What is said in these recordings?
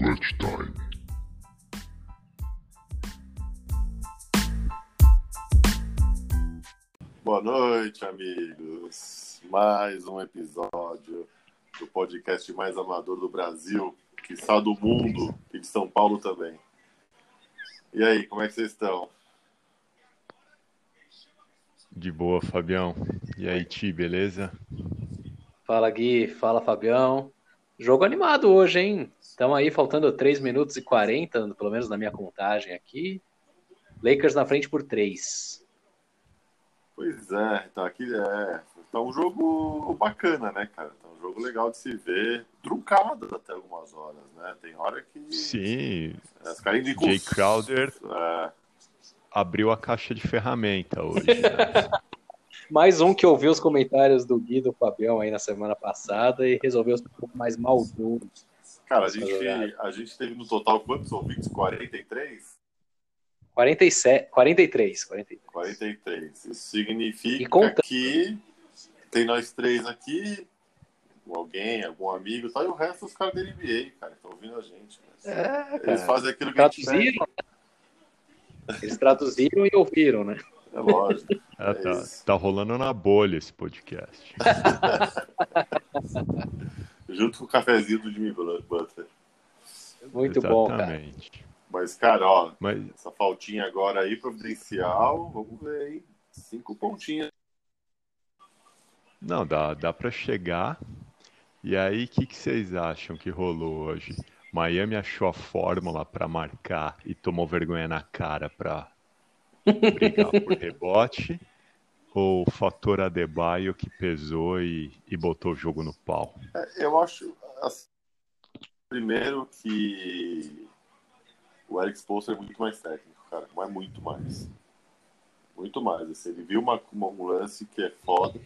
Clutch Time. Boa noite, amigos. Mais um episódio do podcast mais amador do Brasil, que está do mundo e de São Paulo também. E aí, como é que vocês estão? De boa, Fabião. E aí, Ti, beleza? Fala Gui, fala Fabião. Jogo animado hoje, hein? Estamos aí faltando 3 minutos e 40, pelo menos na minha contagem aqui. Lakers na frente por 3. Pois é, então aqui é. Tá um jogo bacana, né, cara? Tá um jogo legal de se ver. Truncado até algumas horas, né? Tem hora que. Sim. É, os caras Jay Crowder É, abriu a caixa de ferramenta hoje. né? Mais um que ouviu os comentários do Gui do Fabião aí na semana passada e resolveu ser um pouco mais maldoso. cara, a gente, a gente teve no total quantos ouvintes? 43? 47, 43, 43. 43. Isso significa contando. que tem nós três aqui, alguém, algum amigo e tal, e o resto os caras da NBA, cara, estão ouvindo a gente. né? É, Eles fazem aquilo que a gente pede. Traduziram? Eles traduziram e ouviram, né? É lógico. Ah, É tá, isso. tá rolando na bolha esse podcast. Junto com o cafezinho do Jimmy Butler. Muito bom, cara. Exatamente. Mas, cara, ó, Mas essa faltinha agora aí, providencial, vamos ver, hein? Cinco pontinhos. não, dá, dá para chegar. E aí, o que, que vocês acham que rolou hoje? Miami achou a fórmula para marcar e tomou vergonha na cara para brigar por rebote? Ou o fator Adebayo que pesou e, e botou o jogo no pau? É, Eu acho, assim, primeiro que o Eric Spoelstra é muito mais técnico, cara, mas muito mais. Muito mais. Assim, ele viu uma, uma- um lance que é foda,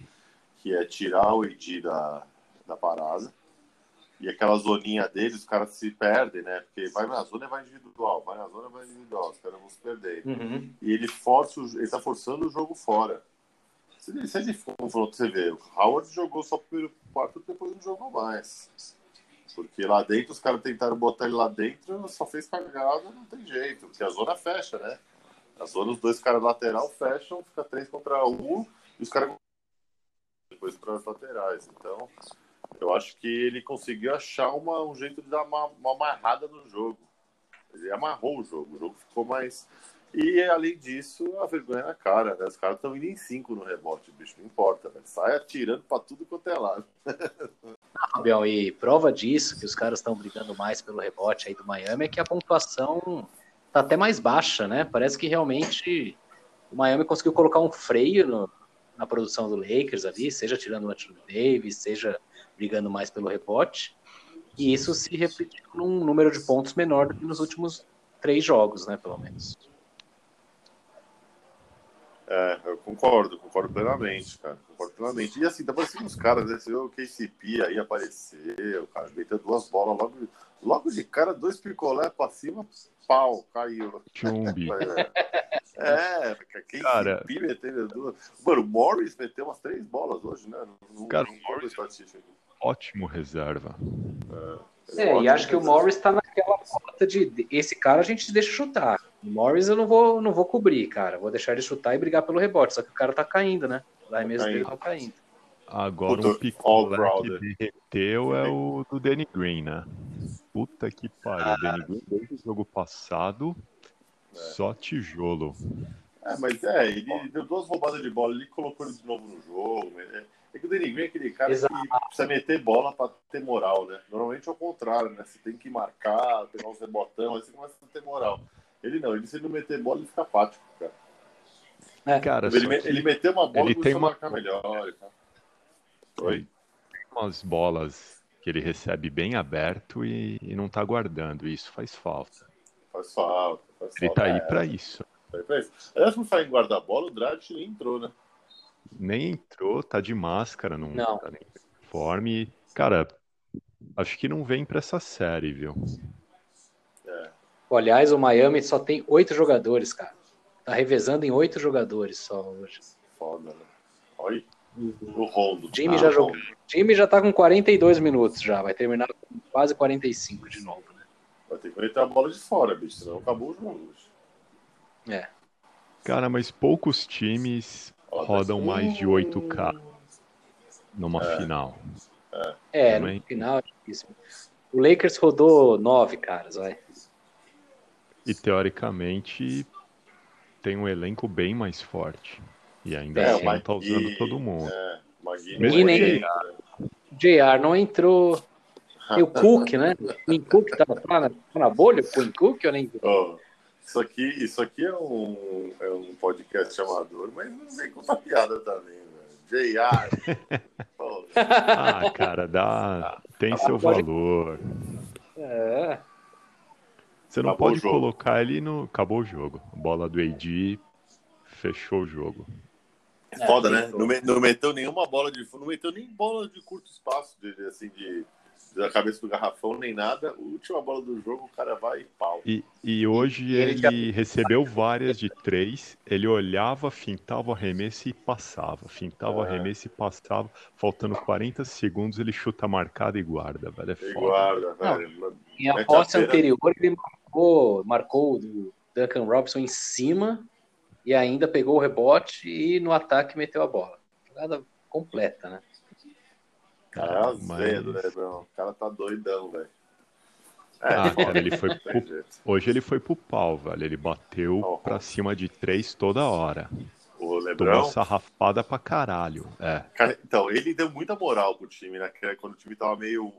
que é tirar o Edi da, da parada. E aquela zoninha dele, os caras se perdem, né? Porque vai na zona e vai individual, vai na zona e vai individual, os caras vão se perder. Uhum. E ele força, ele tá forçando o jogo fora. Se ele, se ele confronto, você vê, o Howard jogou só o primeiro quarto, depois não jogou mais. Porque lá dentro, os caras tentaram botar ele lá dentro, só fez cagada, não tem jeito. Porque a zona fecha, né? A zona, os dois caras lateral fecham, fica três contra um, e os caras depois para as laterais. Então, eu acho que ele conseguiu achar uma, um jeito de dar uma, uma amarrada no jogo. Ele amarrou o jogo, o jogo ficou mais. E além disso, a vergonha na cara, né? Os caras estão indo em cinco no rebote, bicho, não importa, velho. Sai atirando pra tudo quanto é lado. Fabião, e prova disso, que os caras estão brigando mais pelo rebote aí do Miami, é que a pontuação tá até mais baixa, né? Parece que realmente o Miami conseguiu colocar um freio no- na produção do Lakers ali, seja tirando o Anthony Davis, seja brigando mais pelo rebote. E isso se refletiu num número de pontos menor do que nos últimos três jogos, né? Pelo menos. É, eu concordo, concordo plenamente, cara. Concordo plenamente. E assim, tá parecendo uns caras, né? Você viu o KCP aí apareceu, cara, meteu duas bolas logo, logo de cara, dois picolé pra cima, pau, caiu. Chumbi. É, KCP Cara. meteu duas. Mano, o Morris meteu umas três bolas hoje, né? Não, Cara, não o Morris-. Ótimo reserva. É, e acho que o Morris tá naquela falta de de- esse cara a gente deixa chutar. O Morris eu não vou, não vou cobrir, cara. Vou deixar ele chutar e brigar pelo rebote. Só que o cara tá caindo, né? Os arremessos dele caindo. estão caindo. Agora Puta, um picolé que derreteu é o do Danny Green, né? Puta que pariu. O Danny Green desde o jogo passado, só tijolo. É, mas é, ele deu duas roubadas de bola, ele colocou ele de novo no jogo. É, é que o Danny Green é aquele cara Exato. que precisa meter bola pra ter moral, né? Normalmente é o contrário, né? Você tem que marcar, pegar uns rebotão, aí você começa a ter moral. Ele não, ele se ele não meter bola, ele fica apático, cara. Cara, Ele, me- ele meteu uma bola ele e tem a uma- marcar melhor. e tal. Oi? tem umas bolas que ele recebe bem aberto e, e não tá guardando. Isso faz falta. Faz falta. Faz Ele falta. tá aí É, pra isso. tá aí pra isso. Aliás, por falar em guarda-bola, o Dragic nem entrou, né? Nem entrou, tá de máscara, não, Não. tá nem em uniforme. Cara, acho que não vem pra essa série, viu? Aliás, o Miami só tem oito jogadores, cara. Tá revezando em oito jogadores só hoje. Foda, né? Olha o Rondo. O Jimmy Ah, já jogou. Jimmy já tá com 42 minutos já. Vai terminar com quase 45 de novo, né? Vai ter que meter a bola de fora, bicho, senão acabou o jogo. Bicho. É. Cara, mas poucos times Ó, rodam mas- mais de 8K numa É. final. É, Também. no final é difícil. O Lakers rodou nove caras, vai. E teoricamente tem um elenco bem mais forte. E ainda É, assim não tá usando todo mundo. É, Mesmo nem- entra. JR não entrou. E o Cook, né? O Quinn Cook tava lá na, tá na bolha, o Quinn Cook ou nem. Ó, isso aqui, isso aqui é um, é um podcast amador, mas não vem contar piada também, velho. JR. Pô, Ah, cara, dá. Tem seu Pode- valor. É. Você não Acabou pode colocar ele no. Acabou o jogo. A bola do AD fechou o jogo. É foda, né? Não, me- não meteu nenhuma bola de fundo, não meteu nem bola de curto espaço, de, assim, de, da cabeça do garrafão, nem nada. A última bola do jogo, o cara vai e pau. E, e hoje E ele ele recebeu várias de três. Ele olhava, fintava o arremesso e passava. Fintava o É. arremesso e passava. Faltando 40 segundos, ele chuta marcada e guarda, velho. É E foda. guarda, velho. Em a posse anterior, ele marcou, marcou o Duncan Robinson em cima e ainda pegou o rebote e no ataque meteu a bola. Jogada completa, né? Cara, é Mas- né, meu? O cara tá doidão, velho. É, Ah, cara, ele foi pro-. Hoje ele foi pro pau, velho. Ele bateu Oh. pra cima de três toda hora. O Tomou Lebrão, sarrafada pra caralho. É. Cara, então, ele deu muita moral pro time, né? Que é Quando o time tava meio.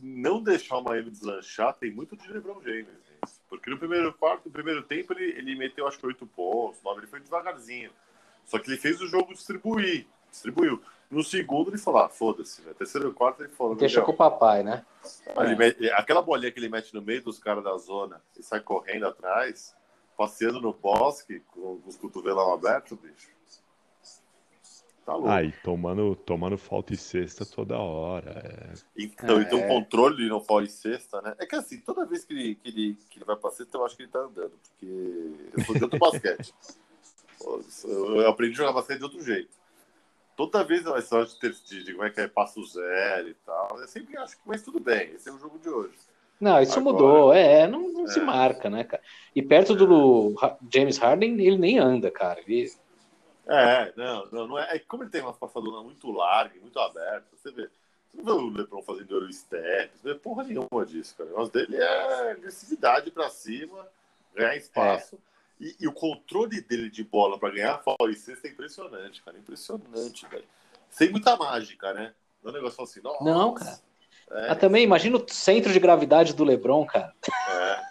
Não deixar o Miami deslanchar, tem muito de LeBron James. Porque no primeiro quarto, no primeiro tempo, ele, ele meteu acho que oito pontos, nove, ele foi devagarzinho. Só que ele fez o jogo distribuir. Distribuiu. No segundo, ele falou: ah, foda-se, né? Terceiro e quarto, ele falou: Deixa "Meu, com o papai, né? ele mete- aquela bolinha que ele mete no meio dos caras da zona e sai correndo atrás, passeando no bosque, com, com os cotovelão abertos, bicho. Tá louco. Aí, tomando, tomando falta e cesta toda hra. É. Então, ele tem É. um controle no fora e sexta, né? É que assim, toda vez que ele, que ele, que ele vai pra sexta, eu acho que ele tá andando, porque eu sou de outro basquete. Eu aprendi a jogar basquete de outro jeito. Toda vez a história de, ter, de, como é que é passo zero e tal, eu sempre acho que, mas tudo bem, esse é o jogo de hoje. Não, isso Agora- mudou. É, não, não se É. marca, né, cara? E perto do Ha- James Harden, ele nem anda, cara. Ele- É, não, não, não é. é como ele tem umas passadoras muito largas, muito abertas, você vê. Você não vê o Lebron fazendo Eurostep, não vê porra nenhuma disso, cara. O negócio dele é agressividade pra cima, ganhar espaço. E, e o controle dele de bola pra ganhar fora e cesta é impressionante, cara. Impressionante, velho. Sem muita mágica, né? Não é um negócio assim, nossa. Não, cara. É, Ah, também, imagina o centro de gravidade do LeBron, cara.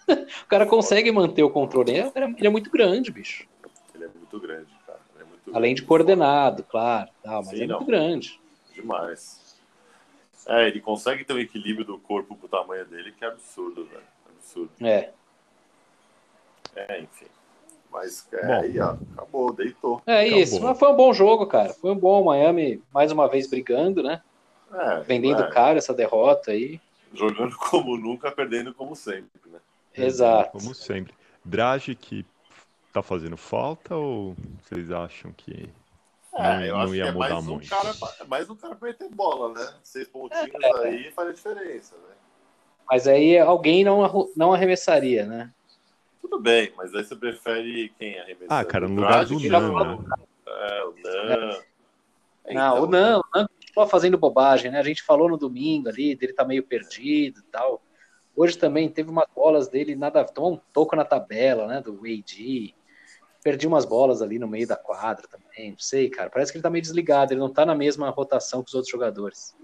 é, O cara consegue manter o controle. Ele é- ele é muito grande, bicho. ele é muito grande, cara. Ele é muito Além de coordenado, claro. Tal, mas Sim, é não. muito grande. Demais. É, ele consegue ter um equilíbrio do corpo pro tamanho dele que é absurdo, velho. Absurdo. É. É, enfim. Mas é, Bom. aí, ó, acabou, deitou. É Acabou. isso. Mas foi um bom jogo, cara. Foi um bom Miami, mais uma vez brigando, né? É, Vendendo é, caro essa derrota aí. Jogando como nunca, perdendo como sempre, né? Exato. Como sempre. Drage que tá fazendo falta ou vocês acham que É, não, eu não acho ia que é mudar mais um, muito? cara, pra- mais um cara pra meter bola, né? Seis pontinhos É. aí faz a diferença, né? Mas aí alguém não, não arremessaria, né? Tudo bem, mas aí você prefere quem arremessar? Ah, cara, no lugar do Nan, né? É, o Nan. É, Não, então, o não, o não continua fazendo bobagem, né? A gente falou no domingo ali, dele tá meio perdido e tal. Hoje também teve umas bolas dele, nada, tomou um toco na tabela, né? Do AD. Perdi umas bolas ali no meio da quadra também. Não sei, cara. Parece que ele tá meio desligado, ele não tá na mesma rotação que os outros jogadores.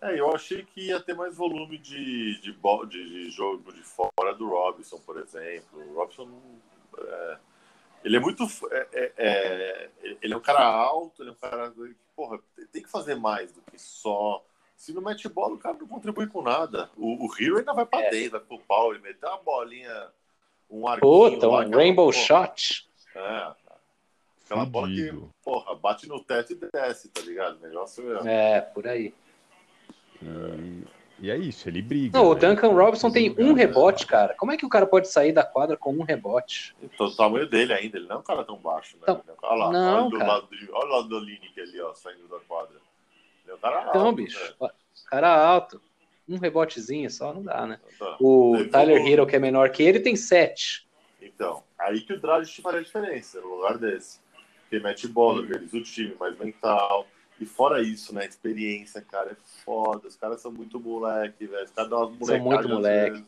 É, eu achei que ia ter mais volume de, de, de, de jogo de fora do Robson, por exemplo. O Robson, é, ele é muito. é, é, é, ele é um cara alto, ele é um cara que, porra, tem que fazer mais do que só. Se não mete bola, o cara não contribui com nada. O, o Hero ainda vai pra É. dentro, vai pro pau, ele meteu uma bolinha, um arquinho. Puta, um rainbow porra, shot. É, aquela bola que, Fudido. porra, bate no teto e desce, tá ligado? O negócio É, é. por aí. E, e é isso, ele briga. Não, o né? Duncan Ele Robinson tem um jogar. rebote, cara. Como é que o cara pode sair da quadra com um rebote? Então, o tamanho dele ainda, ele não é um cara tão baixo, né? Então, Ele é olha lá, não, olha, do cara. lado de- olha o lado do Lineker ali, ó, saindo da quadra. Ele é um cara Então, alto, bicho, né? cara alto. um rebotezinho só, não dá, né? Tá. O Tyler Hero, que é menor que ele, tem sete. Então, aí que o Dragic faria a diferença no lugar desse. Porque mete bola, organiza o time, mais mental. E fora isso, né? Experiência, cara, é foda. Os caras são muito moleque, velho. Os caras dão umas São muito moleque.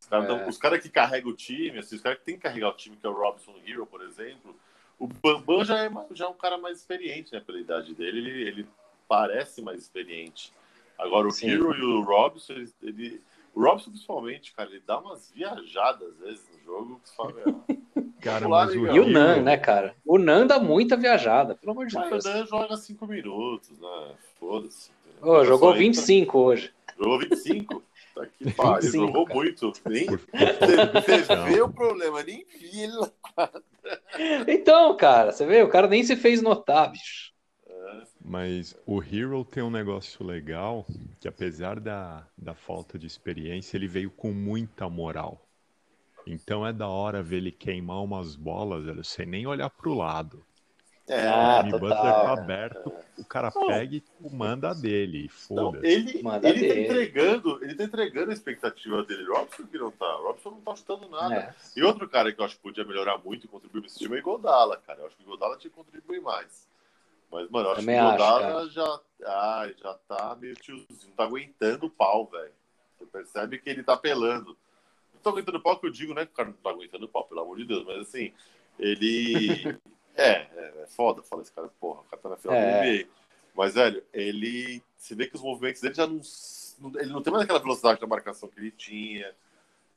Os caras, É. os caras que carregam o time, assim, os caras que tem que carregar o time, que é o Robson Hero, por exemplo. O Bambam já é, já é um cara mais experiente, né? Pela idade dele, ele, ele parece mais experiente. Agora, o Sim. Hero e o Robson, ele, ele- o Robson, principalmente, cara, ele dá umas viajadas às vezes jogo meu, Cara, mas o. E o Nan, né, cara? O Nan dá muita viajada, pelo amor de Mas Deus. o Dan joga 5 minutos, né? Foda-se. Ô, jogou Só entra- 25 hoje. Jogou 25? Tá que pariu, 25, jogou cara. muito. Nem, você vê o problema, nem vi ele lá. Então, cara, você vê, o cara nem se fez notar, bicho. Mas o Hero tem um negócio legal, que apesar da, da falta de experiência, ele veio com muita moral. Então é da hora ver ele queimar umas bolas, velho, sem nem olhar pro lado. É, o Jimmy Butler tá aberto, o cara Não. pega e manda dele, Não, foda-se. ele, Manda ele tá dele. entregando, ele tá entregando a expectativa dele. Robson que não tá. Robson não tá chutando nada. É. E outro cara que eu acho que podia melhorar muito e contribuir nesse time é o Godala, cara. Eu acho que o Godala tinha que contribuir mais. Mas, mano, eu acho Também que o acho, Godala já, ah, já tá meio tiozinho, não tá aguentando o pau, velho. Você percebe que ele tá pelando. Não tá aguentando o pau que eu digo, né? Que o cara não tá aguentando o pau, pelo amor de Deus. Mas assim, ele. é, é, é foda falar esse cara, porra, o cara tá na final É. do NBA. Mas, velho, ele. Você vê que os movimentos dele já não. Ele não tem mais aquela velocidade da marcação que ele tinha.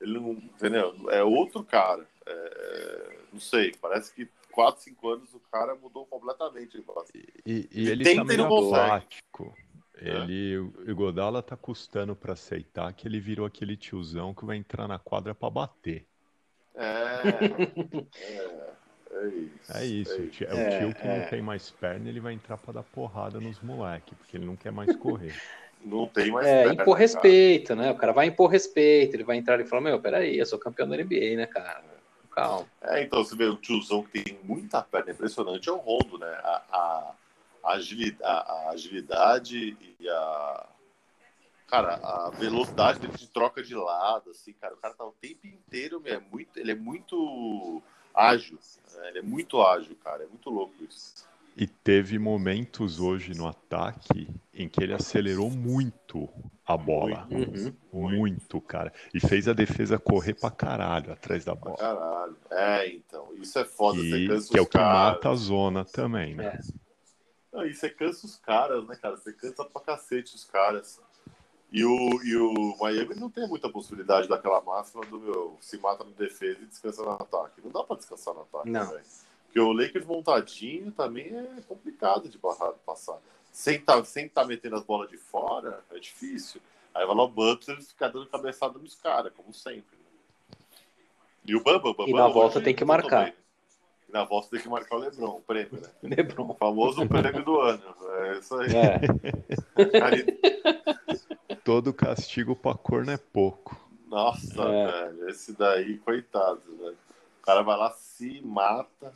Ele não. Entendeu? É outro cara. É, não sei, parece que 4, 5 anos o cara mudou completamente. E, e Ele ele e meio não consegue. apático. Ele, o Godala tá custando pra aceitar que ele virou aquele tiozão que vai entrar na quadra pra bater. É. é, é isso. É isso, é o tio- é, É, o tio que é. não tem mais perna, ele vai entrar pra dar porrada nos moleques, porque ele não quer mais correr. Não tem mais. É, perna, impor cara. respeito, né? O cara vai impor respeito, ele vai entrar e falar, meu, peraí, eu sou campeão da NBA, né, cara? Calma. É, então você vê o tiozão que tem muita perna impressionante é o Rondo, né? A, a, a agilidade, a, a agilidade e a. Cara, a velocidade dele de troca de lado, assim, cara, o cara tá o tempo inteiro, meu, é muito, ele é muito ágil, né? ele é muito ágil, cara, é muito louco isso. E teve momentos hoje no ataque em que ele acelerou muito a bola. Uhum. Muito, cara. E fez a defesa correr pra caralho atrás da Pra bola. caralho. É, então, isso é foda, E, que é o que caras. mata a zona também, né? É. Não, e você cansa os caras, né, cara? Você cansa pra cacete os caras. E o, e o Miami não tem muita possibilidade daquela máxima do meu se mata no defesa e descansa no ataque. Não dá pra descansar no ataque, Não. velho. Porque o Lakers montadinho também é complicado de barrar, passar. Sem tá, sem tá metendo as bolas de fora, é difícil. Aí vai lá o Butler ficar dando cabeçada nos caras, como sempre. né? E o Bamba, o Bamba E na volta hoje tem que marcar. bem. Na volta tem que marcar o Lebron, o prêmio, né? O Lebron. famoso prêmio do ano. É isso aí. É. Cara, Todo castigo pra corno é pouco. Nossa, É. velho, esse daí, coitado, velho. O cara vai lá, se mata.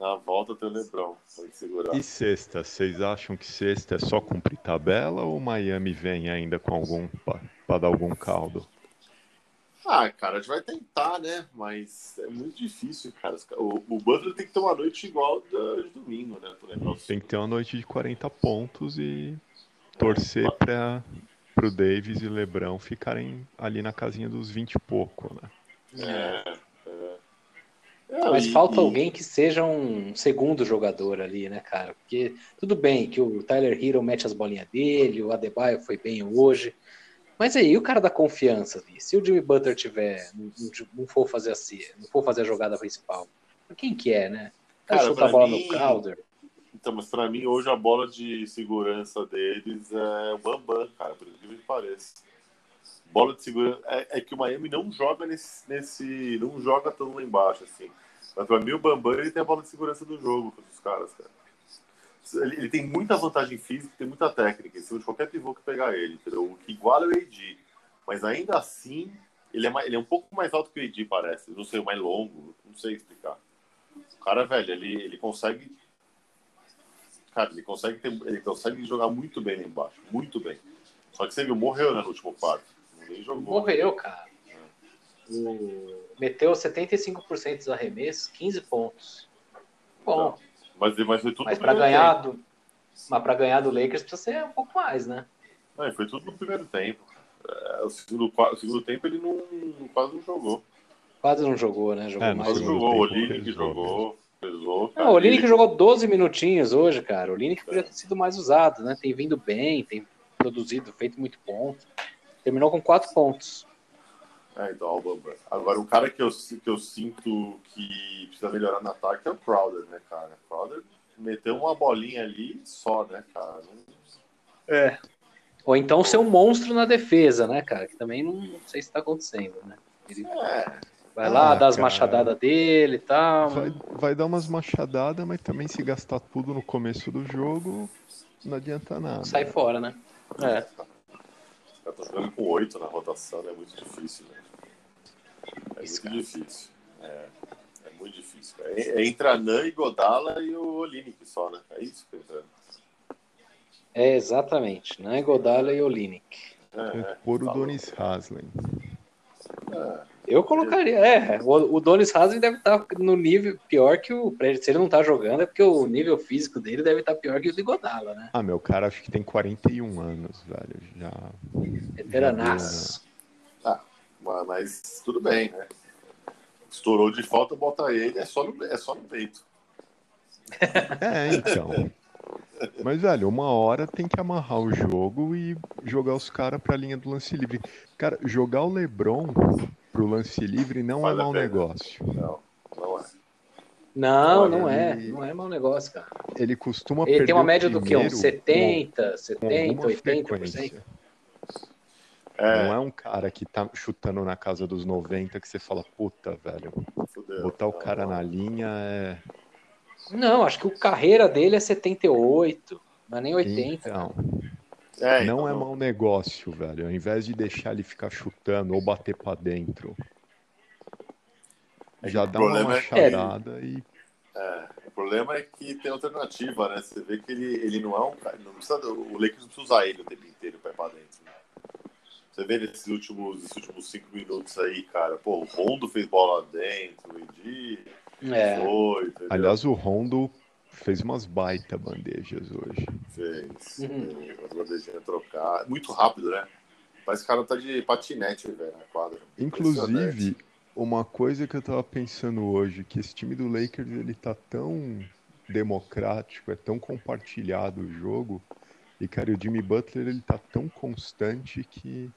Na volta tem o Lebron. Tem que segurar. E sexta, vocês acham que sexta é só cumprir tabela ou Miami vem ainda com algum pra, pra dar algum caldo? Ah, cara, a gente vai tentar, né? Mas é muito difícil, cara. O, o Butler tem que ter uma noite igual da de domingo, né? Tem que ter uma noite de 40 pontos e torcer para pro Davis e Lebrão ficarem ali na casinha dos 20 e pouco, né? É, é. É, Mas e- falta e- alguém que seja um segundo jogador ali, né, cara? Porque tudo bem que o Tyler Hero mete as bolinhas dele, o Adebayo foi bem hoje. Mas aí, o cara da confiança ali, se o Jimmy Butler tiver, não, não- for fazer assim, não for fazer a jogada principal, quem que é, né? O cara Cara, chuta a bola mim- no Crowder. Então, mas pra mim, hoje a bola de segurança deles é o Bambam, cara, por incrível que pareça. Bola de segurança. É, é que o Miami não joga nesse, nesse. não joga tão lá embaixo, assim. Mas pra mim, o Bambam ele tem a bola de segurança do jogo com os caras, cara. Ele, tem muita vantagem física, tem muita técnica em cima de qualquer pivô que pegar ele, entendeu? O que iguala é o AD. Mas ainda assim, ele é, mais- ele é um pouco mais alto que o AD, parece. Não sei, mais longo, não sei explicar. O cara, velho, ele, ele consegue Cara, ele consegue, ter- ele consegue jogar muito bem lá embaixo. Muito bem. Só que você viu, morreu né, no último quarto. Jogou. Morreu, cara. O... Meteu 75% dos arremessos, 15 pontos. Bom. Então, mas, mas foi tudo Mas no para primeiro ganhar tempo. do, mas para ganhar do Lakers precisa ser um pouco mais, né? Não, foi tudo no primeiro tempo. É, o, segundo, o segundo tempo ele não, quase não jogou. Quase não jogou, né? Jogou É, mais. Jogou. O tempo Olinick pesou jogou. Pesou. Não, o Olinick jogou 12 minutinhos hoje, cara. O Olinick podia ter sido mais usado, né? Tem vindo bem, tem produzido, feito muito ponto. Terminou com 4 pontos. É, então. Agora, o cara que eu, que eu sinto que precisa melhorar no ataque é o Crowder, né, cara? O Crowder meteu uma bolinha ali só, né, cara? É. Ou então ser um monstro na defesa, né, cara? Que também não, não sei se tá acontecendo, né? Ele É, vai lá, Ah, dá as cara. machadadas dele e tal. Vai, vai dar umas machadadas, mas também se gastar tudo no começo do jogo, não adianta nada. Sai fora, né? É. Os caras estão jogando com oito na rotação, né? É muito difícil, né? É muito cara. difícil. É, é muito difícil. É, é entre a Nan e Godala e o Olinick só, né? É isso que eu tô dizendo. É, exatamente. Né? Godala e Olinick. É, Tem é, o tá Donis Haslem. É, Eu colocaria, é, o, o Donis Haslem deve estar no nível pior que o. Se ele não tá jogando, é porque o nível físico dele deve estar pior que o de Godala, né? Ah, meu cara, acho que tem 41 anos, velho. Já. Veteranaço. Mas, tudo bem, né? Estourou de falta, bota ele, é só no, é só no peito. É, então. Mas, velho, uma hora tem que amarrar o jogo e jogar os caras pra linha do lance livre. Cara, jogar o Lebron pro lance livre não Vale é mau negócio. Não, não é. Não, Olha, não é. ele- Não é mau negócio, cara. Ele costuma Ele perder tem uma média do quê? Uns 70, com 70, alguma 80%. frequência. É, Não é um cara que tá chutando na casa dos 90 que você fala, puta, velho, fudeu. botar o cara não. na linha é. Não, acho que o carreira dele é 78, não é nem 80. Então, É, não então, é mau negócio, velho. Ao invés de deixar ele ficar chutando ou bater pra dentro, É já dá uma problema é e. É, o problema é que tem alternativa, né? Você vê que ele, ele não é um cara. Não precisa, o Lakers não precisa usar ele o tempo inteiro pra ir pra dentro. Você vê nesses últimos, esses últimos cinco minutos aí, cara. Pô, o Rondo fez bola lá dentro, o Edi É. foi? Aliás, o Rondo fez umas baita bandejas hoje. fez. Uhum. fez As bandejinhas trocar. Muito rápido, né? Que o cara tá de patinete, velho, na quadra. Inclusive, uma coisa que eu tava pensando hoje, que esse time do Lakers ele tá tão democrático, é tão compartilhado o jogo, e cara, o Jimmy Butler ele tá tão constante que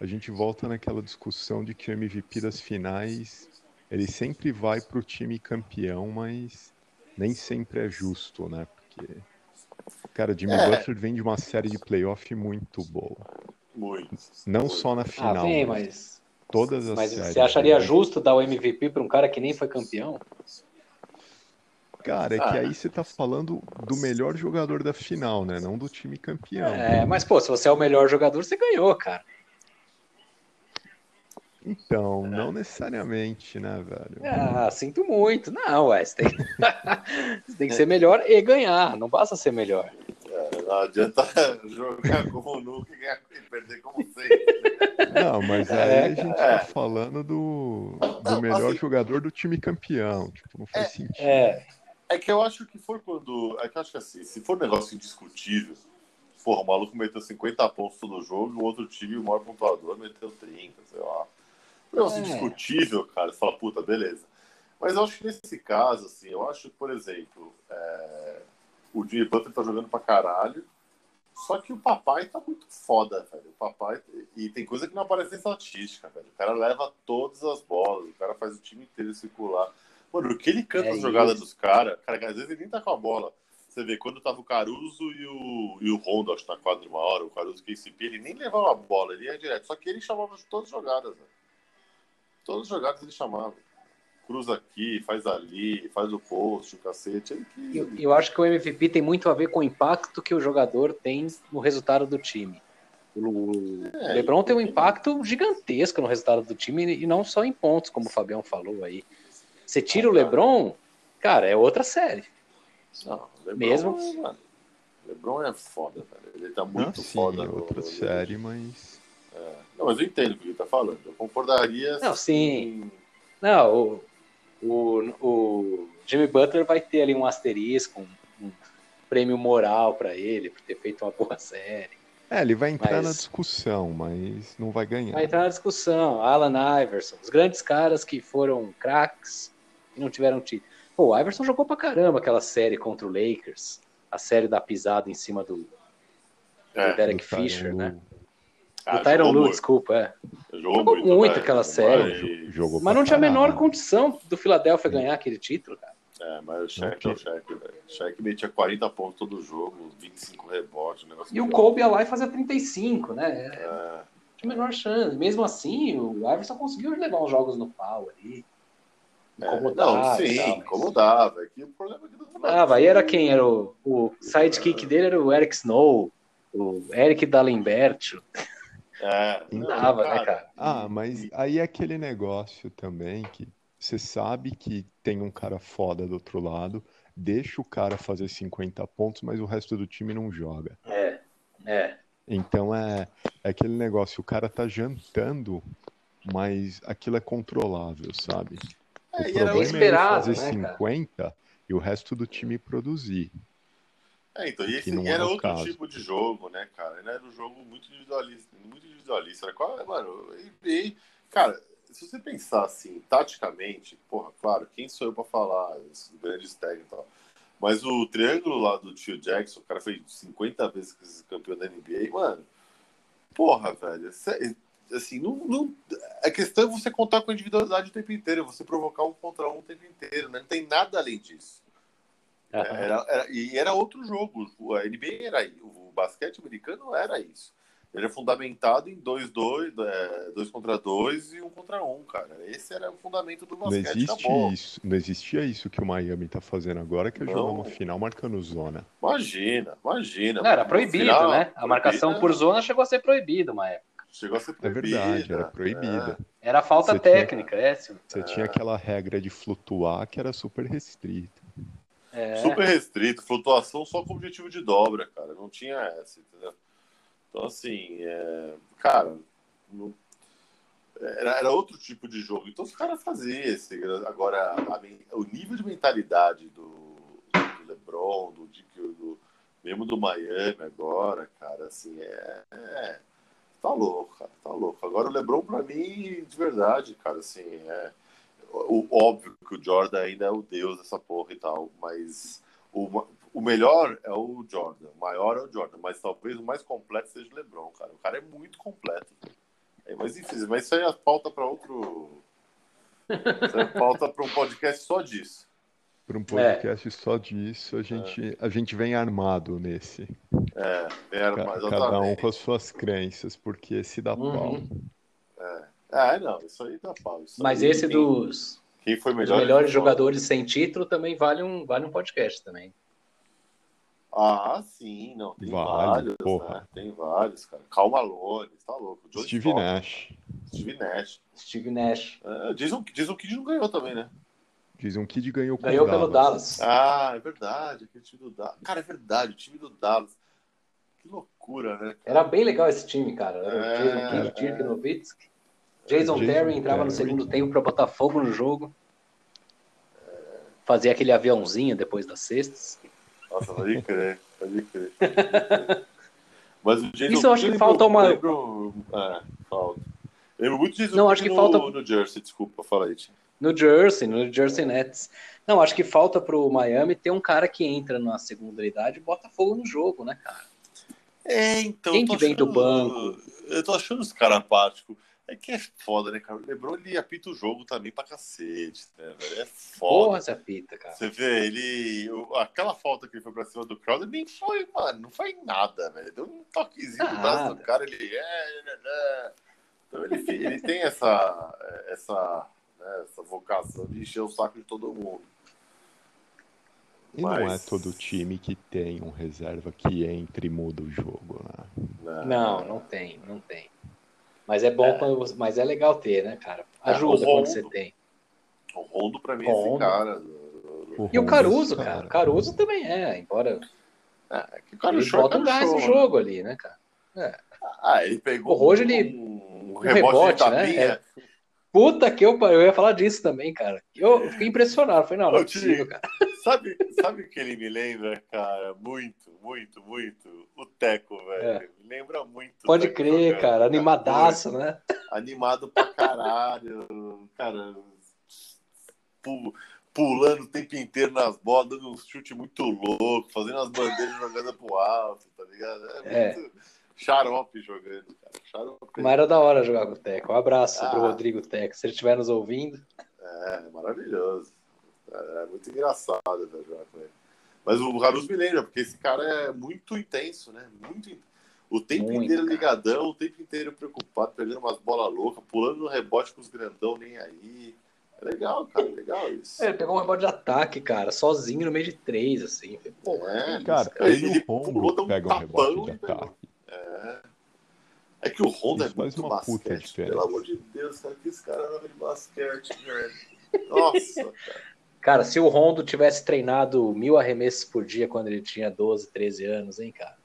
a gente volta naquela discussão de que o MVP das finais ele sempre vai pro time campeão, mas nem sempre é justo, né? Porque cara, Jimmy É. Butler vem de uma série de playoff muito boa. Muito. Não Muito. só na Ah, final, vem, mas mas, todas as mas séries. você acharia né? justo dar o MVP para um cara que nem foi campeão? Cara, é Ah. que aí você tá falando do melhor jogador da final, né? Não do time campeão. É, mas pô, se você é o melhor jogador, você ganhou, cara. Então, não necessariamente, né, velho? Ah, sinto muito. Não, ué, você tem, você tem que ser melhor e ganhar. Não basta ser melhor. É, não adianta jogar como nunca e ganhar- e perder como sempre. Não, mas aí É, a gente tá falando do, do Não, melhor assim- jogador do time campeão. Tipo, não faz É, sentido. É, É que eu acho que for quando. É que eu acho que assim, se for um negócio indiscutível, porra, o maluco meteu 50 pontos todo jogo e o outro time, o maior pontuador, meteu 30, sei lá. Negócio É. indiscutível, cara, você fala, puta, beleza. Mas eu acho que nesse caso, assim, eu acho que, por exemplo, é, o Jimmy Butler tá jogando pra caralho, só que o papai tá muito foda, velho. O papai. E tem coisa que não aparece em estatística, velho. O cara leva todas as bolas, o cara faz o time inteiro circular. Mano, o que ele canta É as jogadas isso. dos caras, cara, às vezes ele nem tá com a bola. Você vê, quando tava o Caruso e o, e o Rondo, acho que na quadra de uma hora, o Caruso que KCP, ele nem levava a bola, ele ia direto. Só que ele chamava de todas as jogadas, velho. Todas as jogadas ele chamava. Cruza aqui, faz ali, faz o post, o cacete. Ele que... eu, eu acho que o MVP tem muito a ver com o impacto que o jogador tem no resultado do time. O É, LeBron tem um impacto gigantesco no resultado do time e não só em pontos, como o Fabião falou aí. Você tira o LeBron, cara, é outra série. Não, o LeBron, Mesmo? mano, LeBron é foda, velho. Ele tá muito Não, sim, foda. no- outra no- série, mas. É. Não, mas eu entendo o que ele tá falando. Eu concordaria. Não, sim. se- Não, o, o, o Jimmy Butler vai ter ali um asterisco, um, um prêmio moral pra ele por ter feito uma boa série. É, ele vai entrar Mas- na discussão, mas não vai ganhar. Vai entrar na discussão. Alan Iverson, os grandes caras que foram craques e não tiveram título. Pô, o Iverson jogou pra caramba aquela série contra o Lakers. A série da pisada em cima do, do É, Derek Do Fisher, né? Ah, do Tyron Lue, muito. desculpa, é. Jogou, Jogou muito né? aquela Mas- série. Jogou Mas não tinha a menor condição do Philadelphia ganhar aquele título, cara. É, mas o Shaq é o Shaq, velho. O Shaq metia 40 pontos todo jogo, 25 rebotes, um negócio E o bizarro. Kobe ia lá e fazia 35, né? É, É, tinha a menor chance. Mesmo assim, o Iverson conseguiu levar uns jogos no pau ali. é, Incomodar. não, sim, tal, mas- incomodava. É que o problema é que não Incomodava. Aí era quem? Era o, o sidekick dele era o Eric Snow, o Eric Dallenberto. É, Não dava, né, cara? Ah, mas aí é aquele negócio também que você sabe que tem um cara foda do outro lado, deixa o cara fazer 50 pontos, mas o resto do time não joga. É, é. Então é, é aquele negócio, o cara tá jantando, mas aquilo é controlável, sabe? O É, e era problema é fazer né, cara? 50 e o resto do time produzir. É, então, e esse era é outro caso. tipo de jogo, né, cara? Era um jogo muito individualista, muito individualista. Era qual, mano, NBA, cara, se você pensar assim, taticamente, porra, claro, quem sou eu pra falar, esses grandes técnicos e tal. Mas o triângulo lá do tio Jackson, o cara foi 50 vezes campeão da NBA, mano. Porra, velho, sé- assim, não, não, a questão é você contar com a individualidade o tempo inteiro, você provocar um contra um o tempo inteiro, né? Não tem nada além disso. Aham. Era, era- e era outro jogo. O- A NBA era o basquete americano era isso. Ele é fundamentado em 2-2, é, dois contra dois e um contra um, cara. Esse era o fundamento do Não basquete. existe acabou. isso, não existia isso que o Miami tá fazendo agora, que é jogar Não. uma final marcando zona. Imagina, imagina. Não, era proibido, final, né? A marcação proibida, por zona chegou a ser proibida uma época. Chegou a ser É proibida. verdade, era proibida. Era falta Você tinha- técnica, é, Silvio? Você tinha aquela regra de flutuar que era super restrita. É. Super restrito, flutuação só com objetivo de dobra, cara. Não tinha essa, entendeu? Então, assim, é, cara, não- era, era outro tipo de jogo. Então, os caras faziam esse. Agora, a o nível de mentalidade do, do LeBron, do, do mesmo do Miami agora, cara, assim, é, é. Tá louco, cara, tá louco. Agora, o LeBron, pra mim, de verdade, cara, assim, é. O, óbvio que o Jordan ainda é o deus dessa porra e tal, mas o, o melhor é o Jordan, o maior é o Jordan, mas talvez o mais completo seja o LeBron, cara. O cara é muito completo. É, mas enfim, mas isso aí é pauta para outro. Isso é pauta para um podcast só disso. Para um podcast só disso, a gente, a gente vem armado nesse. É, era Ca- mais Cada um com as suas crenças, porque esse dá Uhum. pau. É, não, isso aí dá pau. Isso Mas aí, esse quem, dos, quem foi dos melhor. melhores ele foi. jogadores sem título também vale um, vale um podcast também. Ah, sim, não, tem Vale, vários, porra. né? Tem vários, cara. Calma Malone, tá louco. Joe Steve Stockton, Nash. Steve Nash. Steve Nash. É, Jason, Jason Kidd não ganhou também, né? Diz um Kid ganhou com Ganhou o pelo Dallas. Ah, é verdade, aquele time do Dallas. Cara, é verdade, o time do Dallas. Que loucura, né? cara? Era bem legal esse time, cara. Era o É, Jason Kidd, é. Dirk Nowitzki. Jason, Jason Terry entrava no Terry. segundo tempo para botar fogo no jogo. Fazia aquele aviãozinho depois das cestas. Nossa, pode crer, pode crer. Mas o Jason Isso eu acho que falta uma- Lembro... É, falta. Lembro muito Jason Não, acho que no, falta- no Jersey, desculpa, fala aí. No Jersey, no Jersey Nets. Não, acho que falta pro Miami ter um cara que entra na segunda idade e bota fogo no jogo, né, cara? É, então. Quem que vem do achando- banco? Eu tô achando os caras apáticos. É que é foda, né, cara? O Lebron ele apita o jogo também pra cacete, né, velho? É foda. Porra, essa pita, cara. Você vê, ele. Aquela falta que ele foi pra cima do Crowder nem foi, mano. Não foi nada, velho. Deu um toquezinho no braço do cara, ele. É, é, é. Então ele, ele tem essa. Essa, né, essa vocação de encher o saco de todo mundo. E não é Mas- todo time que tem um reserva que entra e muda o jogo, né? né? Não, não tem, não tem. Mas é bom É. quando você, mas é legal ter, né, cara? É, Ajuda o quando você tem. O Rondo, pra mim, é esse cara. E o Caruso, cara. cara. Caruso também é, embora É, que o cara Ele short bota um gás no show, né? jogo ali, né, cara? Ah, ele pegou O Rojo, ele- um, um rebote, rebote, né? É. Puta que eu, eu ia falar disso também, cara. Eu fiquei impressionado. Falei, não, não é possível, cara. Sabe, sabe o que ele me lembra, cara? Muito, muito, muito. O Teco, velho. Me lembra muito. É. Pode crer, cara. Animadaço, Muito. né? Animado pra caralho. Cara, pu- pulando o tempo inteiro nas bolas, dando um chute muito louco, fazendo as bandeiras jogando pro alto, tá ligado? É É. muito xarope jogando, cara. Xarope. Mas era da hora jogar com o Teco. Um abraço pro Ah. Rodrigo Teco. Se ele estiver nos ouvindo. É, maravilhoso. É, é muito engraçado velho, jogar com ele. Mas o Caruso me lembra, porque esse cara é muito intenso, né? Muito in- O tempo Muito, inteiro cara. ligadão, o tempo inteiro preocupado, pegando umas bolas loucas, pulando no rebote com os grandão nem aí. É legal, cara, é legal isso. É, ele pegou um rebote de ataque, cara, sozinho no meio de três, assim. Pô, É, isso, Cara, Ele- ele, pulou, um pegam tapão rebote de e pegou. ataque. É que o Honda Isso é muito uma puta basquete. diferença. Pelo amor de Deus, cara, que esse cara joga de basquete, velho. Nossa, cara. Cara, se o Rondo tivesse treinado mil arremessos por dia quando ele tinha 12, 13 anos, hein, cara?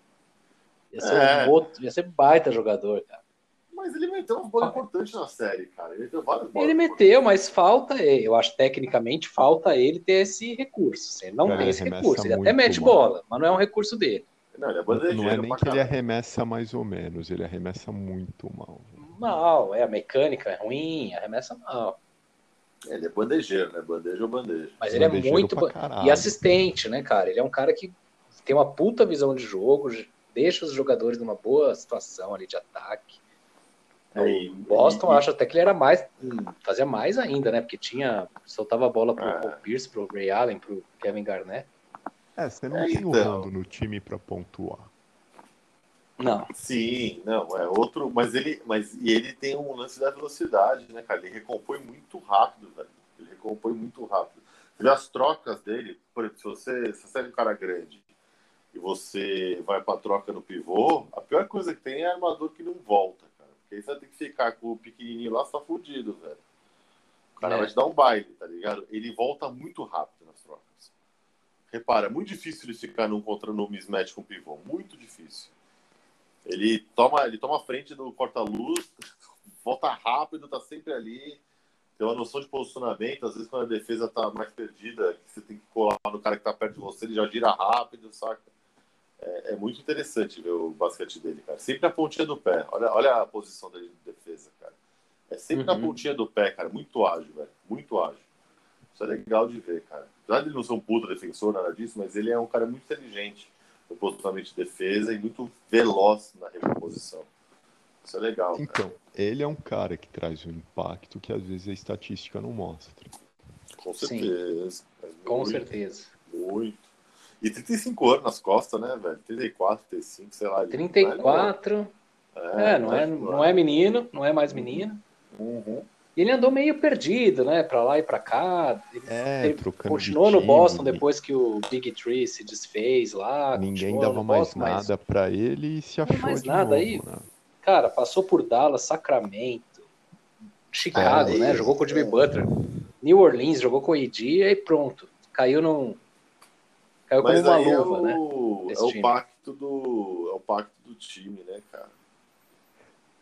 Ia ser, É. um outro, ia ser baita jogador, cara. Mas ele meteu umas bolas importantes na série, cara. Ele meteu várias bolas. Ele meteu, mas falta, ele- eu acho tecnicamente falta ele ter esse recurso. Ele não Cara, tem ele esse recurso. Ele até mete mal. bola, mas não é um recurso dele. Não, ele é Não é nem pra que ele caralho. arremessa mais ou menos, ele arremessa muito mal. Mal, é, a mecânica é ruim, arremessa mal. Ele é bandejeiro, né? Bandeja ou bandeja. Mas ele é muito. E assistente, né, cara? Ele é um cara que tem uma puta visão de jogo, deixa os jogadores numa boa situação ali de ataque. É, O Boston, e- acho até que ele era mais. hum, fazia mais ainda, né? Porque tinha. Soltava a bola pro É. Paul Pierce, pro Ray Allen, pro Kevin Garnett. É, você não É, tem o então. Rondo no time pra pontuar. Não. Sim, não, é outro. Mas ele, mas, e ele tem um lance da velocidade, né, cara? Ele recompõe muito rápido, velho. Ele recompõe muito rápido. Você vê as trocas dele, por exemplo, se você, se você é um cara grande e você vai pra troca no pivô, a pior coisa que tem é armador que não volta, cara. Porque aí você vai ter que ficar com o pequenininho lá, você tá fudido, velho. O cara É. vai te dar um baile, tá ligado? Ele volta muito rápido nas trocas. Repara, é muito difícil ele ficar num contra no mismatch com o pivô. Muito difícil. Ele toma, ele toma a frente do corta-luz, volta rápido, tá sempre ali. Tem uma noção de posicionamento. Às vezes, quando a defesa tá mais perdida, que você tem que colar no cara que tá perto de você, ele já gira rápido, saca? É, é muito interessante ver o basquete dele, cara. Sempre a pontinha do pé. Olha, olha a posição dele de defesa, cara. É sempre na Uhum. pontinha do pé, cara. Muito ágil, velho. Muito ágil. Isso é legal de ver, cara. Apesar de ele não ser um puta defensor, nada disso, mas ele é um cara muito inteligente no posicionamento de defesa e muito veloz na recomposição. Isso é legal. cara. Então, ele é um cara que traz um impacto que às vezes a estatística não mostra. Com certeza. Mas Com muito, certeza. Muito. E 35 anos nas costas, né, velho? 34, 35, sei lá. ele não é 34. novo. É, não é, não é menino, não é mais menino. Uhum. E ele andou meio perdido, né? Pra lá e pra cá. Ele É, Ele trocando continuou no Boston depois que o Big Tree se desfez lá. Ninguém dava mais Boston, mas, nada pra ele e se Não achou mais de nada novo, aí. né? Cara, passou por Dallas, Sacramento, Chicago, É, né? é. Jogou com o Jimmy Butler. New Orleans, jogou com o AD e pronto. Caiu num. Caiu como Mas uma aí luva, é né? o, é Esse o time. pacto do é o pacto do time, né, cara?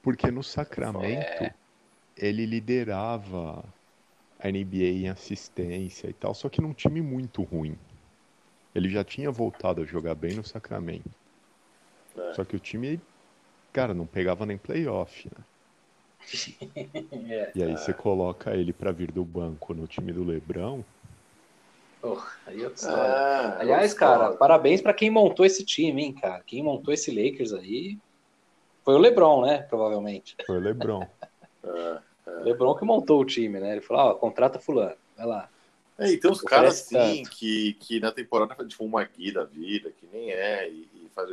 Porque no Sacramento, É. ele liderava a NBA em assistência e tal, só que num time muito ruim. Ele já tinha voltado a jogar bem no Sacramento. É. Só que o time, cara, não pegava nem playoff, né? É. E aí você coloca ele pra vir do banco no time do Lebrão. Porra, aí é outra história. É, Aliás, cara, parabéns pra quem montou esse time, hein, cara. Quem montou esse Lakers aí foi o LeBron, né? Provavelmente. Foi o Lebrão. É. O LeBron que montou o time, né? Ele falou: ó, contrata fulano, vai lá. É, e tem uns caras Oferece assim que, que na temporada faz tipo uma guia da vida, que nem é, e, e faz,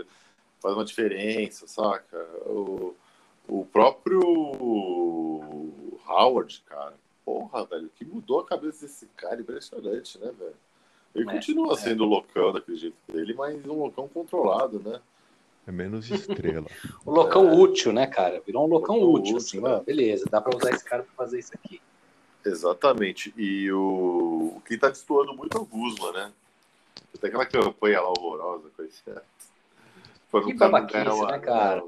faz uma diferença, saca? O, o próprio Howard, cara, porra, velho, que mudou a cabeça desse cara, impressionante, né, velho? Ele É, continua é. sendo loucão daquele jeito dele, mas um loucão controlado, né? É menos estrela. O loucão útil, né, cara? Virou um loucão, Loucão útil, útil, assim, né? mano. Beleza, dá pra usar esse cara pra fazer isso aqui. Exatamente. E o quem tá destoando muito é o Guzman, né? Tem aquela campanha lá horrorosa com esse Que babaquice, né, cara?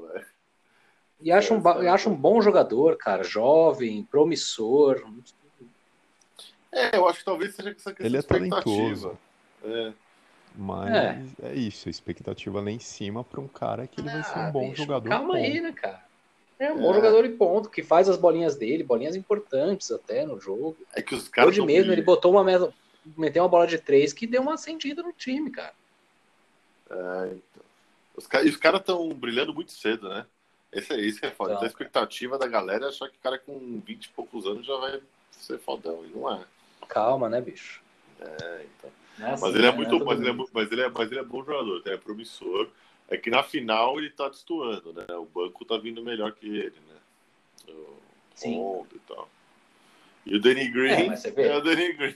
E acha um, é, acha um bom jogador, cara, jovem, promissor. É, eu acho que talvez seja essa questão Ele é talentoso. É. Mas é. é. isso, a expectativa lá em cima para um cara que ele ah, vai ser um ah, bom bicho, jogador. Calma aí, né, cara? É um é. bom jogador e ponto, que faz as bolinhas dele, bolinhas importantes até no jogo. É que os caras. Hoje mesmo ele botou uma mesa, meteu uma bola de três que deu uma acendida no time, cara. É, então. Os, os caras estão brilhando muito cedo, né? Esse é isso que é foda. Então, a expectativa da galera é achar que o cara com 20 e poucos anos já vai ser fodão. E não é. Calma, né, bicho? É, então. É assim, mas ele é né? muito. É mas, ele é, mas, ele é, mas ele é bom jogador, é promissor. É que na final ele tá destoando, né? O banco tá vindo melhor que ele, né? O Sim. e tal. E o Danny Green é, é o Danny Green.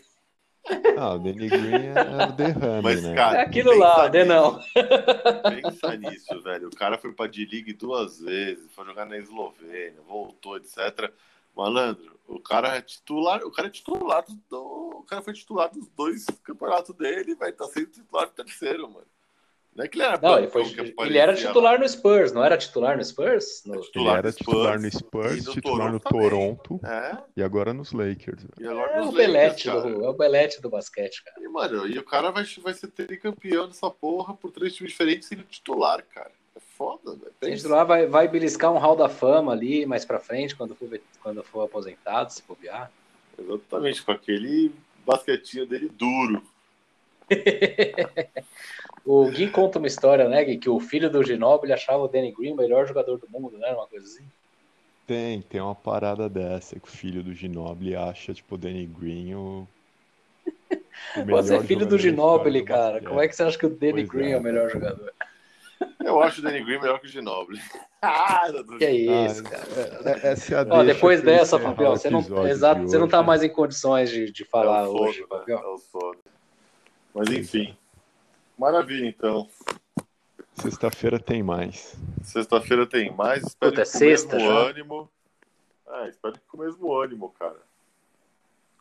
Ah, o Danny Green é o derrame, Mas, né? Cara, é aquilo lá, de não. Pensa nisso, velho. O cara foi pra D-League duas vezes, foi jogar na Eslovênia, voltou, etc. Malandro, o cara é titular, o cara é titular do, o cara foi titular dos dois campeonatos dele, vai estar tá sendo titular do terceiro, mano. Não é que ele era Não, ele, foi, ele era titular no Spurs, não era titular no Spurs? No... Titular ele era titular no Spurs, no titular no Toronto, é. e agora nos Lakers. E agora é, nos o Belete do, é o Belete do basquete, cara. E, mano, e o cara vai, vai ser campeão dessa porra por três times diferentes sendo titular, cara. Foda, velho. titular vai, vai beliscar um hall da fama ali mais pra frente, quando for, quando for aposentado, se bobear. Exatamente, com aquele basquetinho dele duro. O Gui conta uma história, né, Gui, que o filho do Ginóbili achava o Danny Green o melhor jogador do mundo, né? Uma coisa assim. Tem, tem uma parada dessa, que o filho do Ginóbili acha, tipo, o Danny Green o. o você é filho do Ginóbili, cara. Como é que você acha que o Danny pois Green é, é o melhor jogador? Eu acho o Danny Green melhor que o Ginóbili. ah, que é isso, ah, cara. É, essa é a Ó, depois dessa, Fabião, você não, exato, você não tá mais em condições de, de falar é hoje, Fabião. É Mas enfim. Maravilha, então. Sexta-feira tem mais. Sexta-feira tem mais. Espero Puta, é com o mesmo já? ânimo. Ah, espero que com o mesmo ânimo, cara.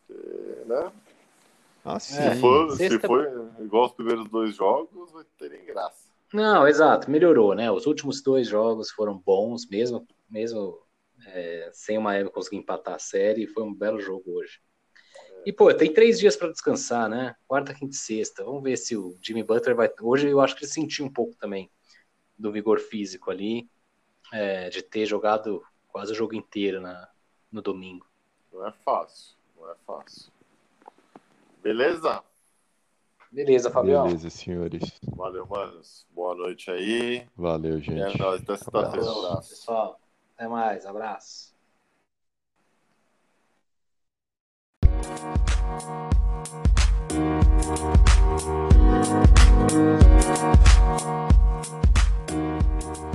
Porque, né? Ah, sim. Se, for, Sexta... se for igual os primeiros dois jogos, vai ter graça. Não, exato, melhorou, né? Os últimos dois jogos foram bons, mesmo, mesmo é, sem o Miami conseguir empatar a série. Foi um belo jogo hoje. E, pô, tem três dias para descansar, né? Quarta, quinta e sexta. Vamos ver se o Jimmy Butler vai. Hoje eu acho que ele sentiu um pouco também do vigor físico ali, é, de ter jogado quase o jogo inteiro na, no domingo. Não é fácil, não é fácil. Beleza? Beleza, Fabião. Beleza, senhores. Valeu, manos. Boa noite aí. Valeu, gente. É nóis. Até sexta-feira. Abraço. Pessoal, até mais. Abraço. Thank you.